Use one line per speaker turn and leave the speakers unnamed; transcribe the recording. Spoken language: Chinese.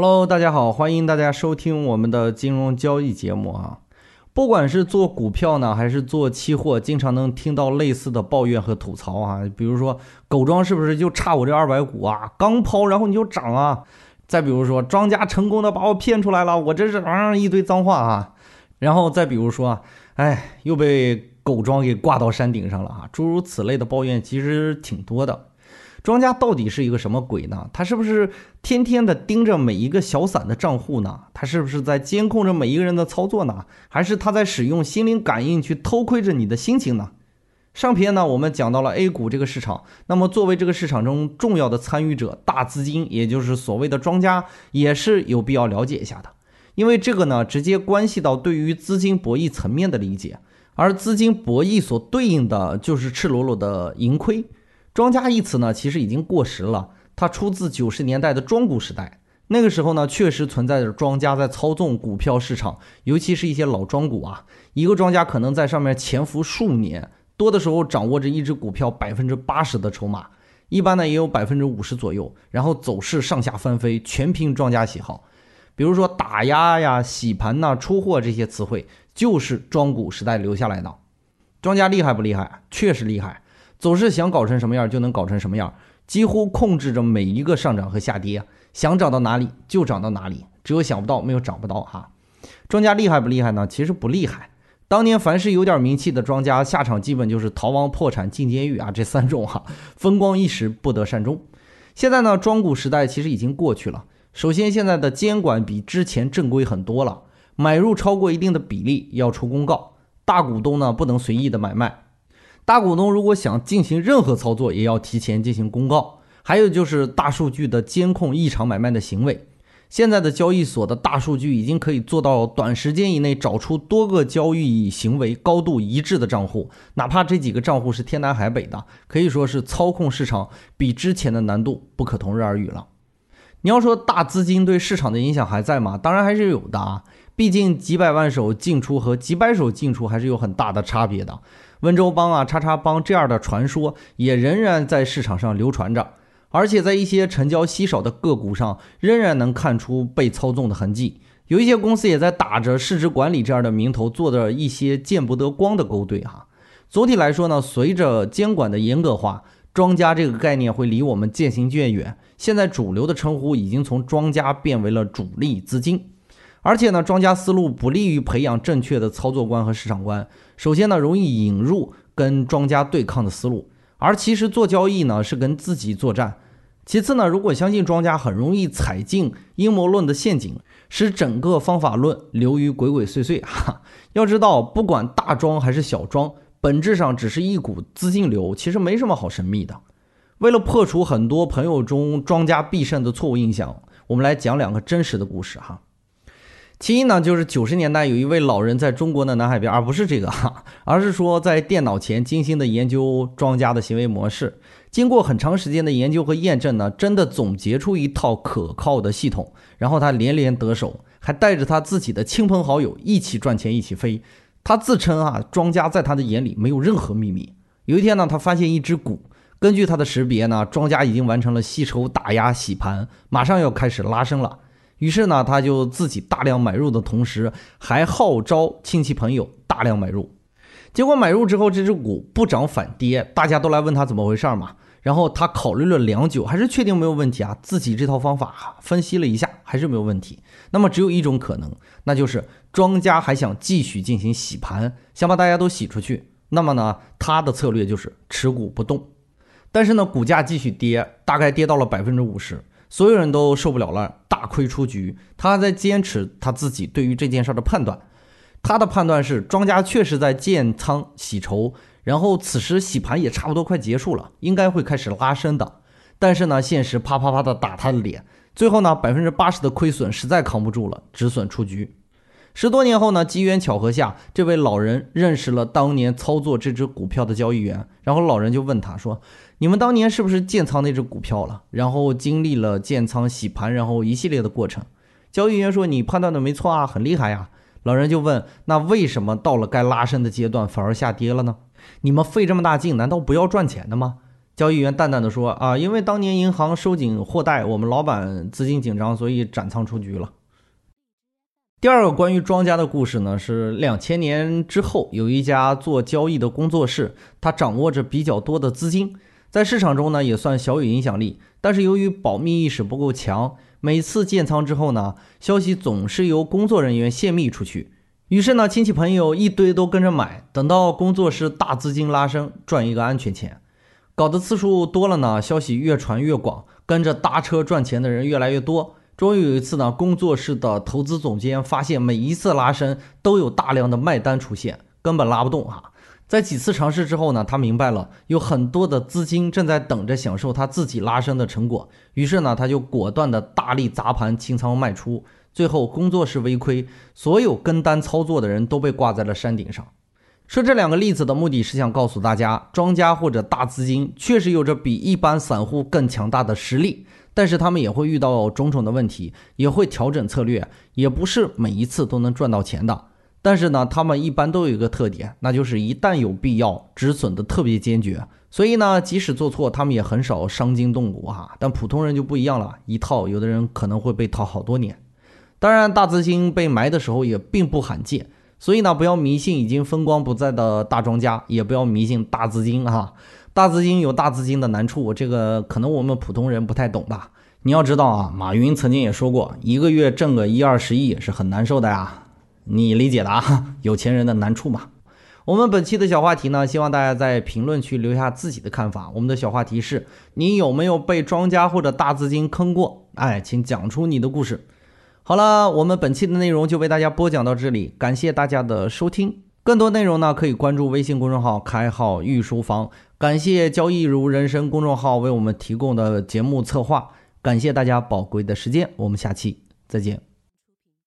Hello，大家好，欢迎大家收听我们的金融交易节目啊。不管是做股票呢，还是做期货，经常能听到类似的抱怨和吐槽啊。比如说，狗庄是不是就差我这二百股啊？刚抛，然后你就涨啊？再比如说，庄家成功的把我骗出来了，我这是啊一堆脏话啊。然后再比如说，哎，又被狗庄给挂到山顶上了啊。诸如此类的抱怨其实挺多的。庄家到底是一个什么鬼呢？他是不是天天的盯着每一个小散的账户呢？他是不是在监控着每一个人的操作呢？还是他在使用心灵感应去偷窥着你的心情呢？上篇呢，我们讲到了 A 股这个市场，那么作为这个市场中重要的参与者，大资金，也就是所谓的庄家，也是有必要了解一下的，因为这个呢，直接关系到对于资金博弈层面的理解，而资金博弈所对应的就是赤裸裸的盈亏。庄家一词呢，其实已经过时了。它出自九十年代的庄股时代，那个时候呢，确实存在着庄家在操纵股票市场，尤其是一些老庄股啊。一个庄家可能在上面潜伏数年，多的时候掌握着一只股票百分之八十的筹码，一般呢也有百分之五十左右。然后走势上下翻飞，全凭庄家喜好。比如说打压呀、洗盘呐、出货这些词汇，就是庄股时代留下来的。庄家厉害不厉害？确实厉害。总是想搞成什么样就能搞成什么样，几乎控制着每一个上涨和下跌，想涨到哪里就涨到哪里，只有想不到没有涨不到哈。庄家厉害不厉害呢？其实不厉害。当年凡是有点名气的庄家，下场基本就是逃亡、破产、进监狱啊，这三种哈，风光一时，不得善终。现在呢，庄股时代其实已经过去了。首先，现在的监管比之前正规很多了，买入超过一定的比例要出公告，大股东呢不能随意的买卖。大股东如果想进行任何操作，也要提前进行公告。还有就是大数据的监控异常买卖的行为。现在的交易所的大数据已经可以做到短时间以内找出多个交易行为高度一致的账户，哪怕这几个账户是天南海北的，可以说是操控市场比之前的难度不可同日而语了。你要说大资金对市场的影响还在吗？当然还是有的啊，毕竟几百万手进出和几百手进出还是有很大的差别的。温州帮啊，叉叉帮这样的传说也仍然在市场上流传着，而且在一些成交稀少的个股上，仍然能看出被操纵的痕迹。有一些公司也在打着市值管理这样的名头，做着一些见不得光的勾兑哈。总体来说呢，随着监管的严格化，庄家这个概念会离我们渐行渐远。现在主流的称呼已经从庄家变为了主力资金。而且呢，庄家思路不利于培养正确的操作观和市场观。首先呢，容易引入跟庄家对抗的思路，而其实做交易呢是跟自己作战。其次呢，如果相信庄家，很容易踩进阴谋论的陷阱，使整个方法论流于鬼鬼祟祟。哈，要知道，不管大庄还是小庄，本质上只是一股资金流，其实没什么好神秘的。为了破除很多朋友中庄家必胜的错误印象，我们来讲两个真实的故事哈。其一呢，就是九十年代有一位老人在中国的南海边，而不是这个哈，而是说在电脑前精心的研究庄家的行为模式，经过很长时间的研究和验证呢，真的总结出一套可靠的系统，然后他连连得手，还带着他自己的亲朋好友一起赚钱一起飞。他自称啊，庄家在他的眼里没有任何秘密。有一天呢，他发现一只股，根据他的识别呢，庄家已经完成了吸筹、打压、洗盘，马上要开始拉升了。于是呢，他就自己大量买入的同时，还号召亲戚朋友大量买入。结果买入之后，这只股不涨反跌，大家都来问他怎么回事嘛。然后他考虑了良久，还是确定没有问题啊。自己这套方法分析了一下，还是没有问题。那么只有一种可能，那就是庄家还想继续进行洗盘，想把大家都洗出去。那么呢，他的策略就是持股不动。但是呢，股价继续跌，大概跌到了百分之五十。所有人都受不了了，大亏出局。他在坚持他自己对于这件事的判断，他的判断是庄家确实在建仓洗筹，然后此时洗盘也差不多快结束了，应该会开始拉升的。但是呢，现实啪啪啪的打他的脸，最后呢，百分之八十的亏损实在扛不住了，止损出局。十多年后呢，机缘巧合下，这位老人认识了当年操作这只股票的交易员，然后老人就问他说。你们当年是不是建仓那只股票了？然后经历了建仓、洗盘，然后一系列的过程。交易员说：“你判断的没错啊，很厉害呀。”老人就问：“那为什么到了该拉升的阶段反而下跌了呢？你们费这么大劲，难道不要赚钱的吗？”交易员淡淡的说：“啊，因为当年银行收紧货贷，我们老板资金紧张，所以斩仓出局了。”第二个关于庄家的故事呢，是两千年之后，有一家做交易的工作室，他掌握着比较多的资金，在市场中呢也算小有影响力，但是由于保密意识不够强，每次建仓之后呢，消息总是由工作人员泄密出去，于是呢，亲戚朋友一堆都跟着买，等到工作室大资金拉升，赚一个安全钱。搞的次数多了呢，消息越传越广，跟着搭车赚钱的人越来越多。终于有一次呢，工作室的投资总监发现，每一次拉升都有大量的卖单出现，根本拉不动哈。在几次尝试之后呢，他明白了，有很多的资金正在等着享受他自己拉升的成果。于是呢，他就果断的大力砸盘清仓卖出，最后工作室微亏，所有跟单操作的人都被挂在了山顶上。说这两个例子的目的是想告诉大家，庄家或者大资金确实有着比一般散户更强大的实力，但是他们也会遇到种种的问题，也会调整策略，也不是每一次都能赚到钱的。但是呢，他们一般都有一个特点，那就是一旦有必要，止损的特别坚决。所以呢，即使做错，他们也很少伤筋动骨哈。但普通人就不一样了，一套有的人可能会被套好多年。当然，大资金被埋的时候也并不罕见。所以呢，不要迷信已经风光不再的大庄家，也不要迷信大资金哈。大资金有大资金的难处，这个可能我们普通人不太懂吧。你要知道啊，马云曾经也说过，一个月挣个一二十亿是很难受的呀。你理解的啊，有钱人的难处嘛。我们本期的小话题呢，希望大家在评论区留下自己的看法。我们的小话题是：你有没有被庄家或者大资金坑过？哎，请讲出你的故事。好了，我们本期的内容就为大家播讲到这里，感谢大家的收听。更多内容呢，可以关注微信公众号“开号御书房”。感谢交易如人生公众号为我们提供的节目策划，感谢大家宝贵的时间，我们下期再见。